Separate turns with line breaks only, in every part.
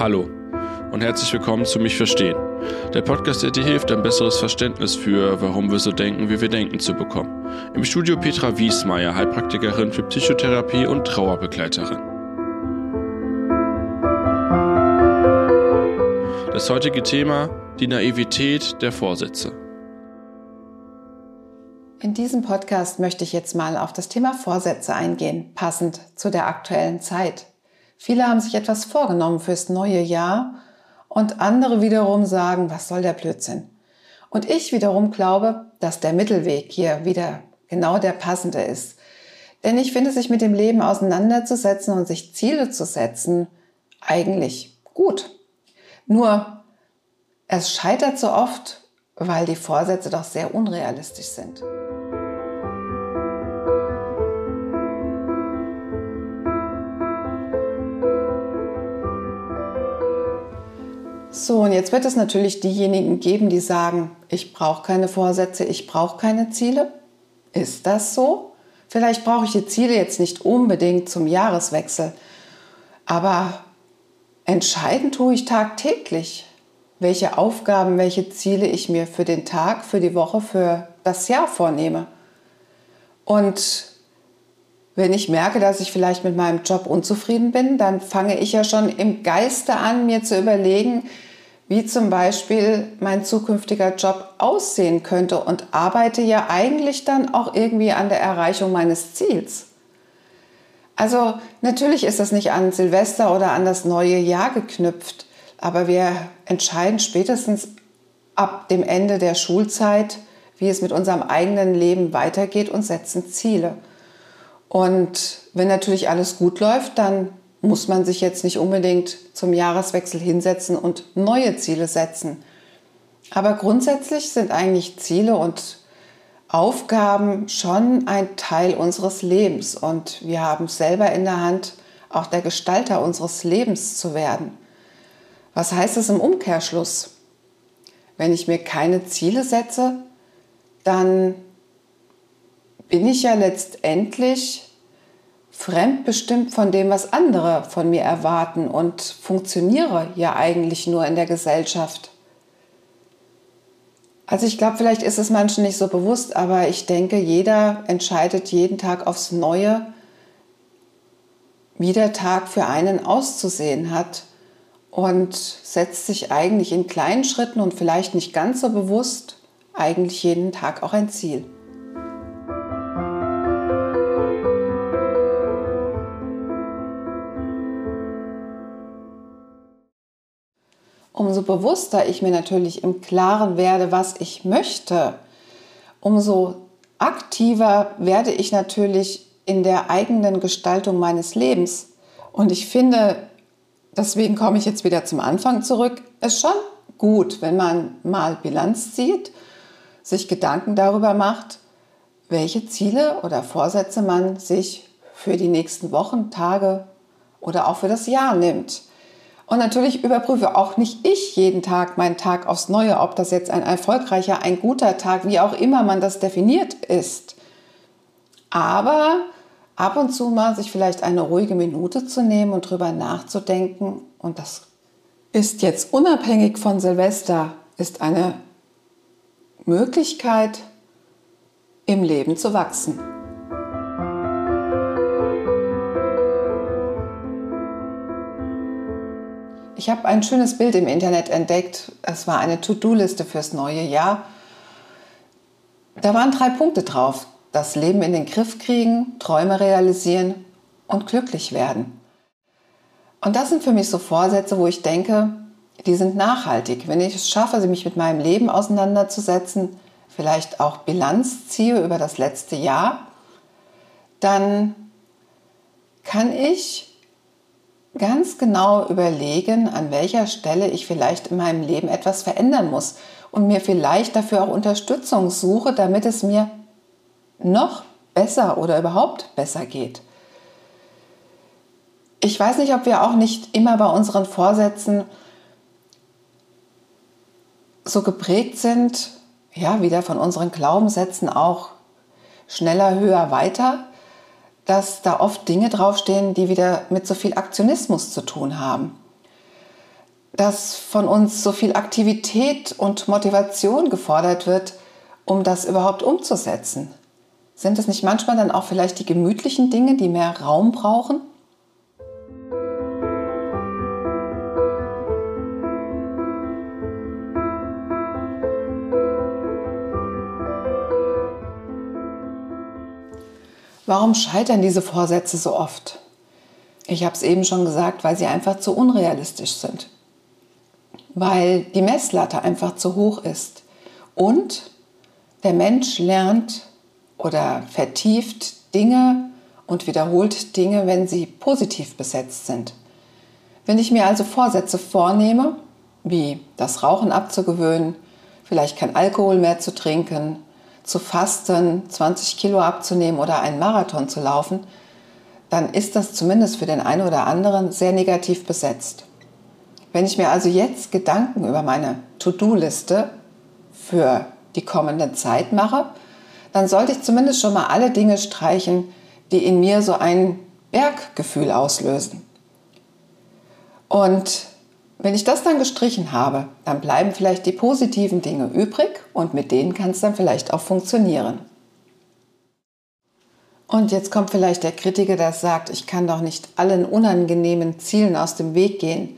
Hallo und herzlich willkommen zu Mich Verstehen. Der Podcast, der dir hilft, ein besseres Verständnis für, warum wir so denken, wie wir denken, zu bekommen. Im Studio Petra Wiesmeier, Heilpraktikerin für Psychotherapie und Trauerbegleiterin. Das heutige Thema, die Naivität der Vorsätze.
In diesem Podcast möchte ich jetzt mal auf das Thema Vorsätze eingehen, passend zu der aktuellen Zeit. Viele haben sich etwas vorgenommen fürs neue Jahr und andere wiederum sagen, was soll der Blödsinn? Und ich wiederum glaube, dass der Mittelweg hier wieder genau der passende ist. Denn ich finde, sich mit dem Leben auseinanderzusetzen und sich Ziele zu setzen, eigentlich gut. Nur, es scheitert so oft, weil die Vorsätze doch sehr unrealistisch sind. So, und jetzt wird es natürlich diejenigen geben, die sagen, ich brauche keine Vorsätze, ich brauche keine Ziele. Ist das so? Vielleicht brauche ich die Ziele jetzt nicht unbedingt zum Jahreswechsel, aber entscheiden tue ich tagtäglich, welche Aufgaben, welche Ziele ich mir für den Tag, für die Woche, für das Jahr vornehme. Und wenn ich merke, dass ich vielleicht mit meinem Job unzufrieden bin, dann fange ich ja schon im Geiste an, mir zu überlegen, wie zum Beispiel mein zukünftiger Job aussehen könnte und arbeite ja eigentlich dann auch irgendwie an der Erreichung meines Ziels. Also natürlich ist das nicht an Silvester oder an das neue Jahr geknüpft, aber wir entscheiden spätestens ab dem Ende der Schulzeit, wie es mit unserem eigenen Leben weitergeht und setzen Ziele. Und wenn natürlich alles gut läuft, dann muss man sich jetzt nicht unbedingt zum Jahreswechsel hinsetzen und neue Ziele setzen. Aber grundsätzlich sind eigentlich Ziele und Aufgaben schon ein Teil unseres Lebens und wir haben selber in der Hand, auch der Gestalter unseres Lebens zu werden. Was heißt es im Umkehrschluss? Wenn ich mir keine Ziele setze, dann bin ich ja letztendlich fremdbestimmt von dem, was andere von mir erwarten und funktioniere ja eigentlich nur in der Gesellschaft. Also ich glaube, vielleicht ist es manchen nicht so bewusst, aber ich denke, jeder entscheidet jeden Tag aufs Neue, wie der Tag für einen auszusehen hat und setzt sich eigentlich in kleinen Schritten und vielleicht nicht ganz so bewusst eigentlich jeden Tag auch ein Ziel. Umso bewusster ich mir natürlich im Klaren werde, was ich möchte, umso aktiver werde ich natürlich in der eigenen Gestaltung meines Lebens. Und ich finde, deswegen komme ich jetzt wieder zum Anfang zurück, es schon gut, wenn man mal Bilanz zieht, sich Gedanken darüber macht, welche Ziele oder Vorsätze man sich für die nächsten Wochen, Tage oder auch für das Jahr nimmt. Und natürlich überprüfe auch nicht ich jeden Tag meinen Tag aufs Neue, ob das jetzt ein erfolgreicher, ein guter Tag, wie auch immer man das definiert ist. Aber ab und zu mal sich vielleicht eine ruhige Minute zu nehmen und drüber nachzudenken. Und das ist jetzt unabhängig von Silvester, ist eine Möglichkeit, im Leben zu wachsen. Ich habe ein schönes Bild im Internet entdeckt. Es war eine To-Do-Liste fürs neue Jahr. Da waren drei Punkte drauf. Das Leben in den Griff kriegen, Träume realisieren und glücklich werden. Und das sind für mich so Vorsätze, wo ich denke, die sind nachhaltig. Wenn ich es schaffe, mich mit meinem Leben auseinanderzusetzen, vielleicht auch Bilanz ziehe über das letzte Jahr, dann kann ich ganz genau überlegen, an welcher Stelle ich vielleicht in meinem Leben etwas verändern muss und mir vielleicht dafür auch Unterstützung suche, damit es mir noch besser oder überhaupt besser geht. Ich weiß nicht, ob wir auch nicht immer bei unseren Vorsätzen so geprägt sind, ja, wieder von unseren Glaubenssätzen auch schneller, höher, weiter dass da oft Dinge draufstehen, die wieder mit so viel Aktionismus zu tun haben. dass von uns so viel Aktivität und Motivation gefordert wird, um das überhaupt umzusetzen? Sind es nicht manchmal dann auch vielleicht die gemütlichen Dinge, die mehr Raum brauchen? Warum scheitern diese Vorsätze so oft? Ich habe es eben schon gesagt, weil sie einfach zu unrealistisch sind. Weil die Messlatte einfach zu hoch ist. Und der Mensch lernt oder vertieft Dinge und wiederholt Dinge, wenn sie positiv besetzt sind. Wenn ich mir also Vorsätze vornehme, wie das Rauchen abzugewöhnen, vielleicht kein Alkohol mehr zu trinken, zu fasten, 20 Kilo abzunehmen oder einen Marathon zu laufen, dann ist das zumindest für den einen oder anderen sehr negativ besetzt. Wenn ich mir also jetzt Gedanken über meine To-Do-Liste für die kommende Zeit mache, dann sollte ich zumindest schon mal alle Dinge streichen, die in mir so ein Berggefühl auslösen. Und wenn ich das dann gestrichen habe, dann bleiben vielleicht die positiven Dinge übrig und mit denen kann es dann vielleicht auch funktionieren. Und jetzt kommt vielleicht der Kritiker, der sagt, ich kann doch nicht allen unangenehmen Zielen aus dem Weg gehen.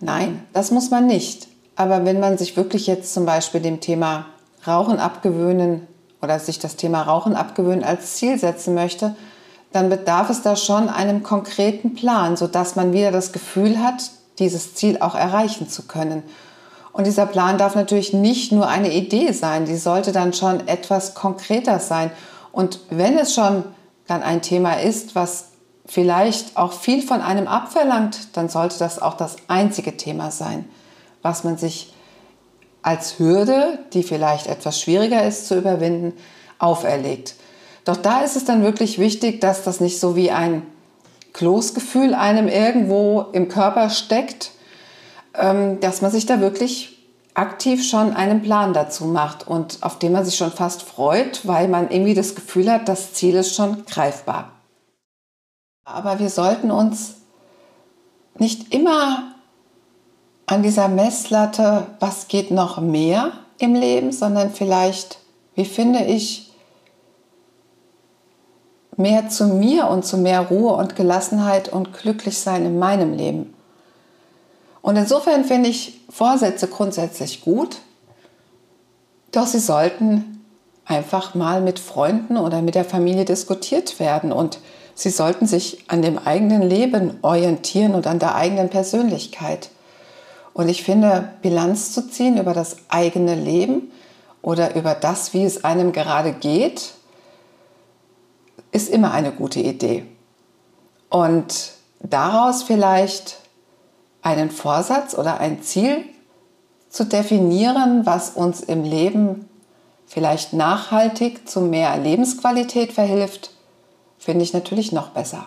Nein, das muss man nicht. Aber wenn man sich wirklich jetzt zum Beispiel dem Thema Rauchen abgewöhnen oder sich das Thema Rauchen abgewöhnen als Ziel setzen möchte, dann bedarf es da schon einem konkreten Plan, sodass man wieder das Gefühl hat, dieses Ziel auch erreichen zu können. Und dieser Plan darf natürlich nicht nur eine Idee sein, die sollte dann schon etwas konkreter sein. Und wenn es schon dann ein Thema ist, was vielleicht auch viel von einem abverlangt, dann sollte das auch das einzige Thema sein, was man sich als Hürde, die vielleicht etwas schwieriger ist zu überwinden, auferlegt. Doch da ist es dann wirklich wichtig, dass das nicht so wie ein Kloßgefühl einem irgendwo im Körper steckt, ähm, dass man sich da wirklich aktiv schon einen Plan dazu macht und auf den man sich schon fast freut, weil man irgendwie das Gefühl hat, das Ziel ist schon greifbar. Aber wir sollten uns nicht immer an dieser Messlatte, was geht noch mehr im Leben, sondern vielleicht, wie finde ich mehr zu mir und zu mehr Ruhe und Gelassenheit und Glücklichsein in meinem Leben. Und insofern finde ich Vorsätze grundsätzlich gut, doch sie sollten einfach mal mit Freunden oder mit der Familie diskutiert werden und sie sollten sich an dem eigenen Leben orientieren und an der eigenen Persönlichkeit. Und ich finde, Bilanz zu ziehen über das eigene Leben oder über das, wie es einem gerade geht, ist immer eine gute Idee. Und daraus vielleicht einen Vorsatz oder ein Ziel zu definieren, was uns im Leben vielleicht nachhaltig zu mehr Lebensqualität verhilft, finde ich natürlich noch besser.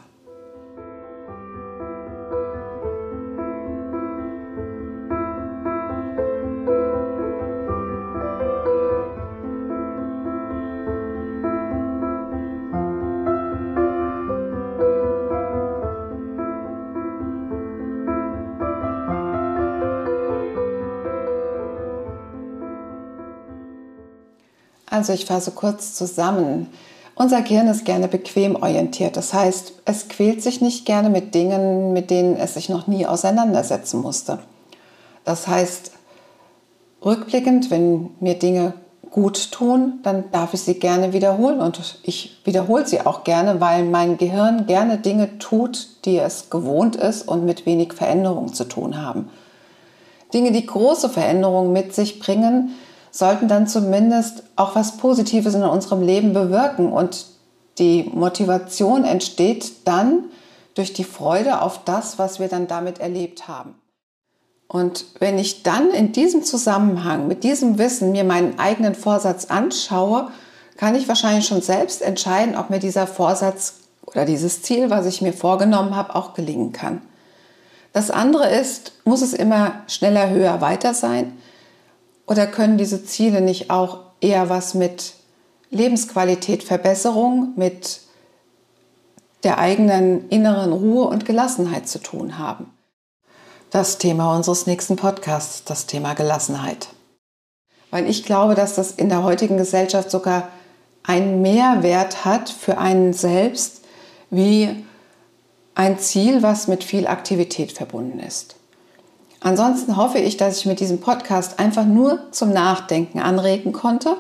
Also ich fasse kurz zusammen. Unser Gehirn ist gerne bequem orientiert. Das heißt, es quält sich nicht gerne mit Dingen, mit denen es sich noch nie auseinandersetzen musste. Das heißt, rückblickend, wenn mir Dinge gut tun, dann darf ich sie gerne wiederholen und ich wiederhole sie auch gerne, weil mein Gehirn gerne Dinge tut, die es gewohnt ist und mit wenig Veränderung zu tun haben. Dinge, die große Veränderungen mit sich bringen, sollten dann zumindest auch was Positives in unserem Leben bewirken. Und die Motivation entsteht dann durch die Freude auf das, was wir dann damit erlebt haben. Und wenn ich dann in diesem Zusammenhang mit diesem Wissen mir meinen eigenen Vorsatz anschaue, kann ich wahrscheinlich schon selbst entscheiden, ob mir dieser Vorsatz oder dieses Ziel, was ich mir vorgenommen habe, auch gelingen kann. Das andere ist, muss es immer schneller, höher, weiter sein? Oder können diese Ziele nicht auch eher was mit Lebensqualität, Verbesserung, mit der eigenen inneren Ruhe und Gelassenheit zu tun haben? das Thema unseres nächsten Podcasts, das Thema Gelassenheit. Weil ich glaube, dass das in der heutigen Gesellschaft sogar einen Mehrwert hat für einen selbst, wie ein Ziel, was mit viel Aktivität verbunden ist. Ansonsten hoffe ich, dass ich mit diesem Podcast einfach nur zum Nachdenken anregen konnte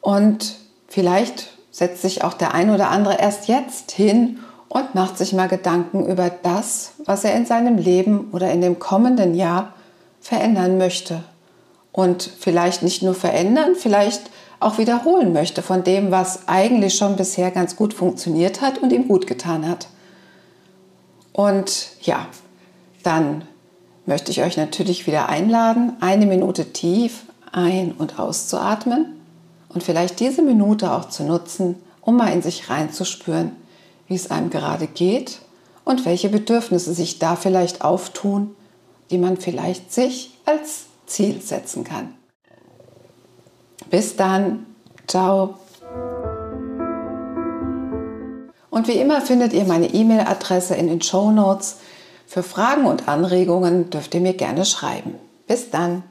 und vielleicht setzt sich auch der ein oder andere erst jetzt hin und macht sich mal Gedanken über das, was er in seinem Leben oder in dem kommenden Jahr verändern möchte. Und vielleicht nicht nur verändern, vielleicht auch wiederholen möchte von dem, was eigentlich schon bisher ganz gut funktioniert hat und ihm gut getan hat. Und ja, dann möchte ich euch natürlich wieder einladen, eine Minute tief ein- und auszuatmen und vielleicht diese Minute auch zu nutzen, um mal in sich reinzuspüren, wie es einem gerade geht und welche Bedürfnisse sich da vielleicht auftun, die man vielleicht sich als Ziel setzen kann. Bis dann, ciao. Und wie immer findet ihr meine E-Mail-Adresse in den Show Notes. Für Fragen und Anregungen dürft ihr mir gerne schreiben. Bis dann.